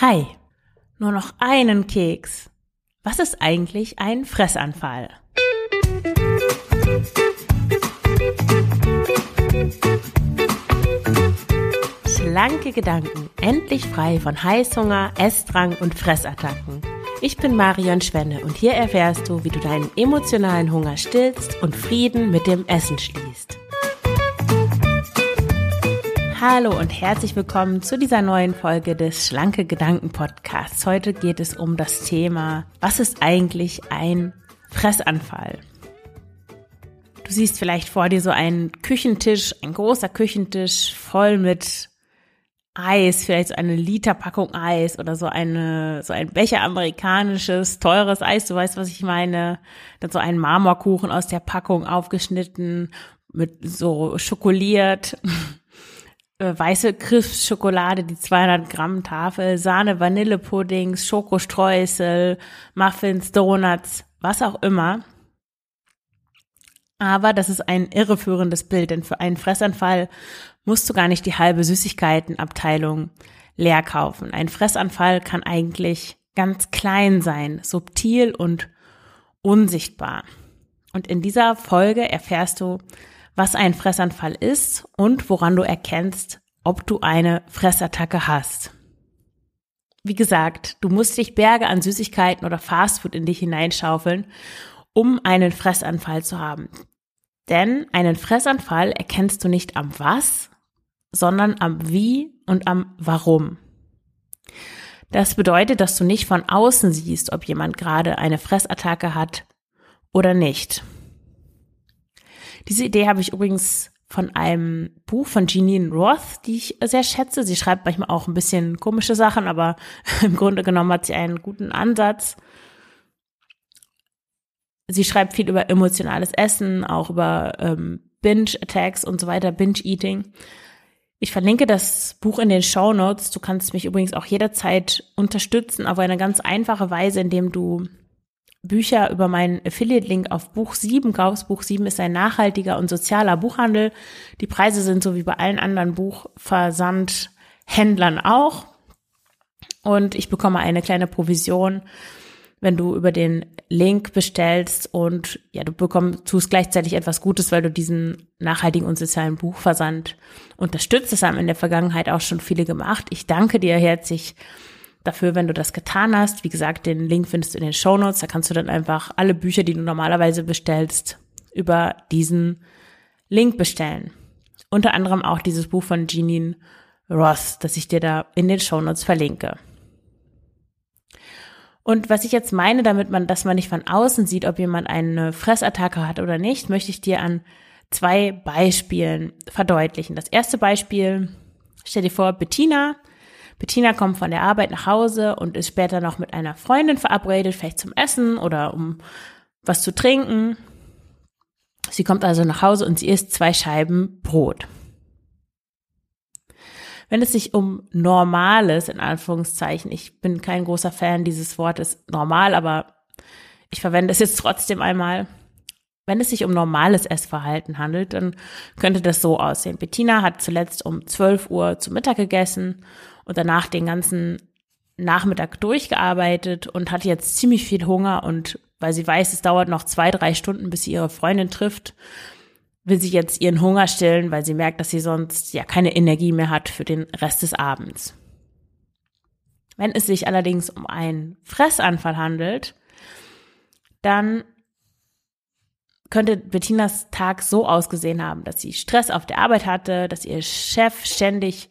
Hi, nur noch einen Keks. Was ist eigentlich ein Fressanfall? Schlanke Gedanken, endlich frei von Heißhunger, Essdrang und Fressattacken. Ich bin Marion Schwenne und hier erfährst du, wie du deinen emotionalen Hunger stillst und Frieden mit dem Essen schließt. Hallo und herzlich willkommen zu dieser neuen Folge des Schlanke Gedanken Podcasts. Heute geht es um das Thema, was ist eigentlich ein Fressanfall? Du siehst vielleicht vor dir so einen Küchentisch, ein großer Küchentisch voll mit Eis, vielleicht so eine Literpackung Eis oder so eine, so ein Becher amerikanisches, teures Eis, du weißt, was ich meine. Dann so ein Marmorkuchen aus der Packung aufgeschnitten, mit so schokoliert äh, weiße Griffschokolade, die 200 Gramm Tafel, Sahne, Vanillepuddings, Schokostreusel, Muffins, Donuts, was auch immer. Aber das ist ein irreführendes Bild, denn für einen Fressanfall musst du gar nicht die halbe Süßigkeitenabteilung leer kaufen. Ein Fressanfall kann eigentlich ganz klein sein, subtil und unsichtbar. Und in dieser Folge erfährst du, was ein Fressanfall ist und woran du erkennst, ob du eine Fressattacke hast. Wie gesagt, du musst dich Berge an Süßigkeiten oder Fastfood in dich hineinschaufeln, um einen Fressanfall zu haben. Denn einen Fressanfall erkennst du nicht am was, sondern am wie und am warum. Das bedeutet, dass du nicht von außen siehst, ob jemand gerade eine Fressattacke hat oder nicht. Diese Idee habe ich übrigens von einem Buch von Jeanine Roth, die ich sehr schätze. Sie schreibt manchmal auch ein bisschen komische Sachen, aber im Grunde genommen hat sie einen guten Ansatz. Sie schreibt viel über emotionales Essen, auch über ähm, Binge-Attacks und so weiter, Binge-Eating. Ich verlinke das Buch in den Show Notes. Du kannst mich übrigens auch jederzeit unterstützen auf eine ganz einfache Weise, indem du Bücher über meinen Affiliate-Link auf Buch 7 kaufst. Buch 7 ist ein nachhaltiger und sozialer Buchhandel. Die Preise sind so wie bei allen anderen Buchversandhändlern auch. Und ich bekomme eine kleine Provision, wenn du über den Link bestellst und ja, du bekommst, tust gleichzeitig etwas Gutes, weil du diesen nachhaltigen und sozialen Buchversand unterstützt. Das haben in der Vergangenheit auch schon viele gemacht. Ich danke dir herzlich dafür, wenn du das getan hast. Wie gesagt, den Link findest du in den Show Notes. Da kannst du dann einfach alle Bücher, die du normalerweise bestellst, über diesen Link bestellen. Unter anderem auch dieses Buch von Jeanine Roth, das ich dir da in den Show Notes verlinke. Und was ich jetzt meine, damit man, dass man nicht von außen sieht, ob jemand eine Fressattacke hat oder nicht, möchte ich dir an zwei Beispielen verdeutlichen. Das erste Beispiel, stell dir vor, Bettina Bettina kommt von der Arbeit nach Hause und ist später noch mit einer Freundin verabredet, vielleicht zum Essen oder um was zu trinken. Sie kommt also nach Hause und sie isst zwei Scheiben Brot. Wenn es sich um normales, in Anführungszeichen, ich bin kein großer Fan dieses Wortes normal, aber ich verwende es jetzt trotzdem einmal. Wenn es sich um normales Essverhalten handelt, dann könnte das so aussehen. Bettina hat zuletzt um 12 Uhr zu Mittag gegessen und danach den ganzen Nachmittag durchgearbeitet und hat jetzt ziemlich viel Hunger und weil sie weiß, es dauert noch zwei, drei Stunden, bis sie ihre Freundin trifft, will sie jetzt ihren Hunger stillen, weil sie merkt, dass sie sonst ja keine Energie mehr hat für den Rest des Abends. Wenn es sich allerdings um einen Fressanfall handelt, dann könnte Bettinas Tag so ausgesehen haben, dass sie Stress auf der Arbeit hatte, dass ihr Chef ständig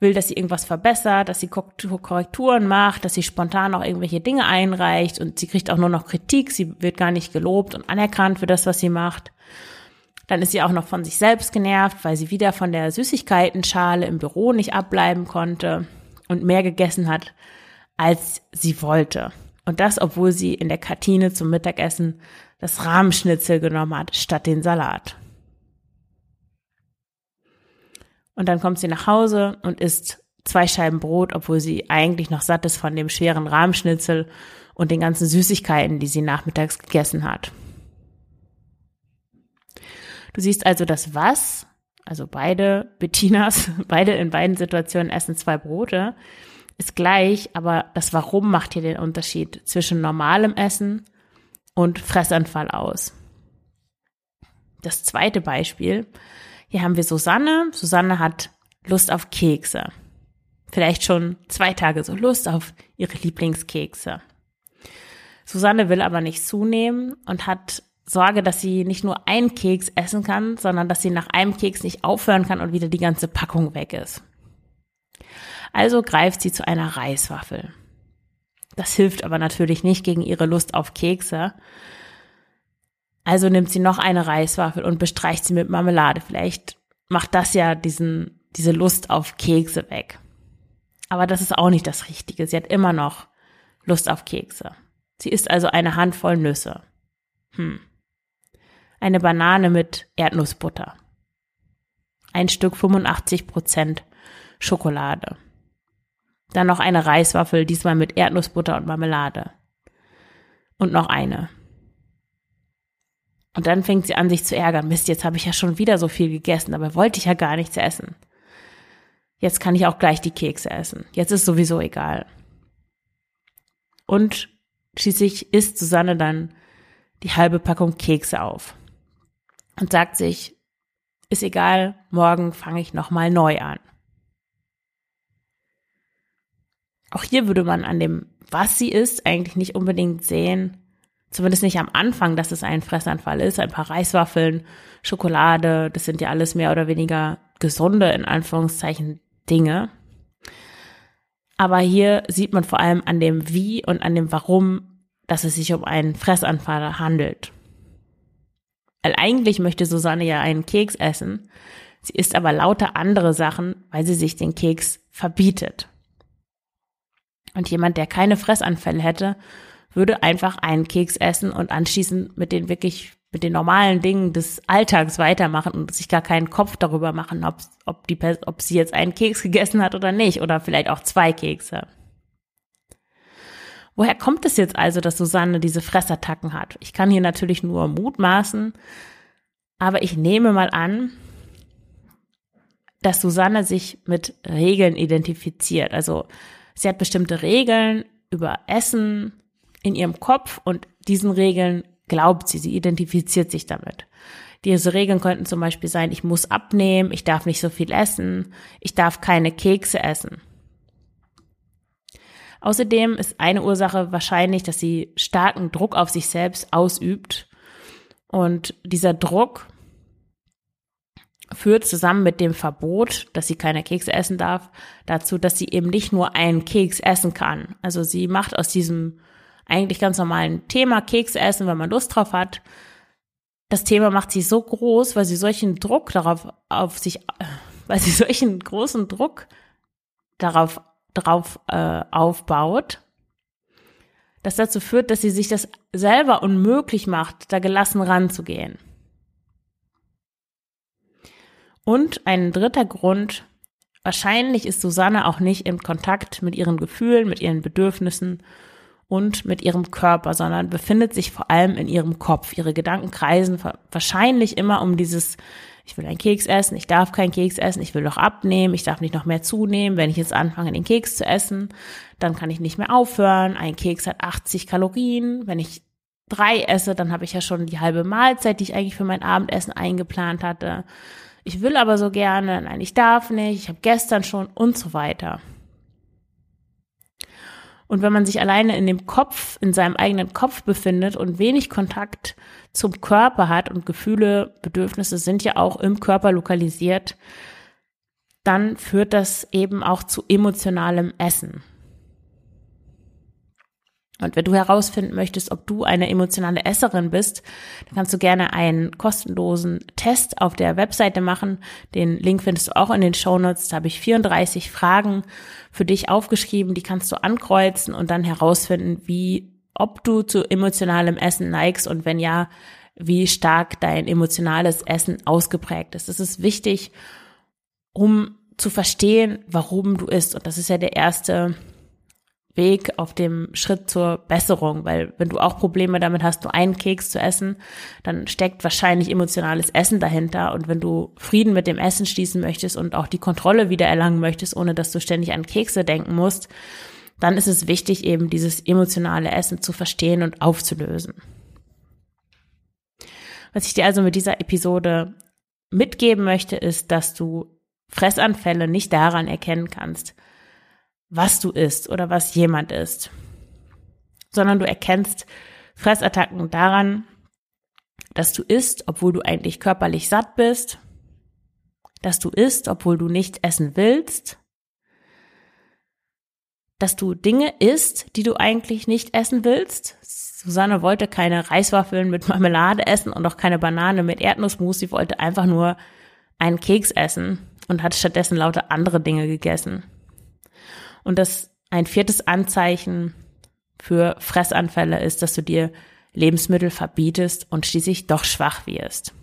will, dass sie irgendwas verbessert, dass sie Korrekturen macht, dass sie spontan auch irgendwelche Dinge einreicht und sie kriegt auch nur noch Kritik, sie wird gar nicht gelobt und anerkannt für das, was sie macht. Dann ist sie auch noch von sich selbst genervt, weil sie wieder von der Süßigkeitenschale im Büro nicht abbleiben konnte und mehr gegessen hat, als sie wollte. Und das, obwohl sie in der Kantine zum Mittagessen das Rahmschnitzel genommen hat, statt den Salat. Und dann kommt sie nach Hause und isst zwei Scheiben Brot, obwohl sie eigentlich noch satt ist von dem schweren Rahmschnitzel und den ganzen Süßigkeiten, die sie nachmittags gegessen hat. Du siehst also das Was, also beide Bettinas, beide in beiden Situationen essen zwei Brote, ist gleich, aber das Warum macht hier den Unterschied zwischen normalem Essen und Fressanfall aus. Das zweite Beispiel. Hier haben wir Susanne. Susanne hat Lust auf Kekse. Vielleicht schon zwei Tage so Lust auf ihre Lieblingskekse. Susanne will aber nicht zunehmen und hat Sorge, dass sie nicht nur einen Keks essen kann, sondern dass sie nach einem Keks nicht aufhören kann und wieder die ganze Packung weg ist. Also greift sie zu einer Reiswaffel. Das hilft aber natürlich nicht gegen ihre Lust auf Kekse. Also nimmt sie noch eine Reiswaffel und bestreicht sie mit Marmelade. Vielleicht macht das ja diesen, diese Lust auf Kekse weg. Aber das ist auch nicht das Richtige. Sie hat immer noch Lust auf Kekse. Sie isst also eine Handvoll Nüsse. Hm. Eine Banane mit Erdnussbutter. Ein Stück 85 Prozent Schokolade. Dann noch eine Reiswaffel, diesmal mit Erdnussbutter und Marmelade. Und noch eine. Und dann fängt sie an, sich zu ärgern. Mist, jetzt habe ich ja schon wieder so viel gegessen, aber wollte ich ja gar nichts essen. Jetzt kann ich auch gleich die Kekse essen. Jetzt ist sowieso egal. Und schließlich isst Susanne dann die halbe Packung Kekse auf und sagt sich, ist egal, morgen fange ich nochmal neu an. Auch hier würde man an dem, was sie isst, eigentlich nicht unbedingt sehen, zumindest nicht am Anfang, dass es ein Fressanfall ist. Ein paar Reiswaffeln, Schokolade, das sind ja alles mehr oder weniger gesunde, in Anführungszeichen, Dinge. Aber hier sieht man vor allem an dem Wie und an dem Warum, dass es sich um einen Fressanfall handelt. Weil eigentlich möchte Susanne ja einen Keks essen. Sie isst aber lauter andere Sachen, weil sie sich den Keks verbietet. Und jemand, der keine Fressanfälle hätte, würde einfach einen Keks essen und anschließend mit den wirklich, mit den normalen Dingen des Alltags weitermachen und sich gar keinen Kopf darüber machen, ob, ob, die, ob sie jetzt einen Keks gegessen hat oder nicht oder vielleicht auch zwei Kekse. Woher kommt es jetzt also, dass Susanne diese Fressattacken hat? Ich kann hier natürlich nur mutmaßen, aber ich nehme mal an, dass Susanne sich mit Regeln identifiziert. Also sie hat bestimmte Regeln über Essen, in ihrem Kopf und diesen Regeln glaubt sie, sie identifiziert sich damit. Diese Regeln könnten zum Beispiel sein, ich muss abnehmen, ich darf nicht so viel essen, ich darf keine Kekse essen. Außerdem ist eine Ursache wahrscheinlich, dass sie starken Druck auf sich selbst ausübt. Und dieser Druck führt zusammen mit dem Verbot, dass sie keine Kekse essen darf, dazu, dass sie eben nicht nur einen Keks essen kann. Also sie macht aus diesem eigentlich ganz normalen Thema Kekse essen, wenn man Lust drauf hat. Das Thema macht sie so groß, weil sie solchen Druck darauf auf sich, weil sie solchen großen Druck darauf drauf äh, aufbaut, das dazu führt, dass sie sich das selber unmöglich macht, da gelassen ranzugehen. Und ein dritter Grund, wahrscheinlich ist Susanne auch nicht im Kontakt mit ihren Gefühlen, mit ihren Bedürfnissen und mit ihrem Körper, sondern befindet sich vor allem in ihrem Kopf. Ihre Gedanken kreisen wahrscheinlich immer um dieses, ich will einen Keks essen, ich darf keinen Keks essen, ich will doch abnehmen, ich darf nicht noch mehr zunehmen. Wenn ich jetzt anfange, den Keks zu essen, dann kann ich nicht mehr aufhören. Ein Keks hat 80 Kalorien. Wenn ich drei esse, dann habe ich ja schon die halbe Mahlzeit, die ich eigentlich für mein Abendessen eingeplant hatte. Ich will aber so gerne, nein, ich darf nicht, ich habe gestern schon und so weiter. Und wenn man sich alleine in dem Kopf, in seinem eigenen Kopf befindet und wenig Kontakt zum Körper hat und Gefühle, Bedürfnisse sind ja auch im Körper lokalisiert, dann führt das eben auch zu emotionalem Essen. Und wenn du herausfinden möchtest, ob du eine emotionale Esserin bist, dann kannst du gerne einen kostenlosen Test auf der Webseite machen. Den Link findest du auch in den Show Notes. Da habe ich 34 Fragen für dich aufgeschrieben. Die kannst du ankreuzen und dann herausfinden, wie, ob du zu emotionalem Essen neigst und wenn ja, wie stark dein emotionales Essen ausgeprägt ist. Das ist wichtig, um zu verstehen, warum du isst. Und das ist ja der erste Weg, auf dem Schritt zur Besserung, weil wenn du auch Probleme damit hast, nur einen Keks zu essen, dann steckt wahrscheinlich emotionales Essen dahinter und wenn du Frieden mit dem Essen schließen möchtest und auch die Kontrolle wieder erlangen möchtest, ohne dass du ständig an Kekse denken musst, dann ist es wichtig, eben dieses emotionale Essen zu verstehen und aufzulösen. Was ich dir also mit dieser Episode mitgeben möchte, ist, dass du Fressanfälle nicht daran erkennen kannst, was du isst oder was jemand isst, sondern du erkennst Fressattacken daran, dass du isst, obwohl du eigentlich körperlich satt bist, dass du isst, obwohl du nicht essen willst, dass du Dinge isst, die du eigentlich nicht essen willst. Susanne wollte keine Reiswaffeln mit Marmelade essen und auch keine Banane mit Erdnussmus. Sie wollte einfach nur einen Keks essen und hat stattdessen lauter andere Dinge gegessen. Und das ein viertes Anzeichen für Fressanfälle ist, dass du dir Lebensmittel verbietest und schließlich doch schwach wirst.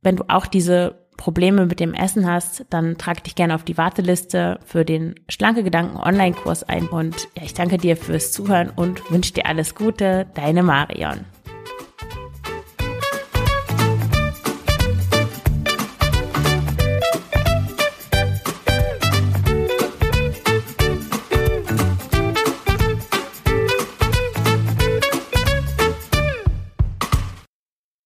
Wenn du auch diese Probleme mit dem Essen hast, dann trag dich gerne auf die Warteliste für den Schlanke Gedanken Online-Kurs ein. Und ja, ich danke dir fürs Zuhören und wünsche dir alles Gute. Deine Marion.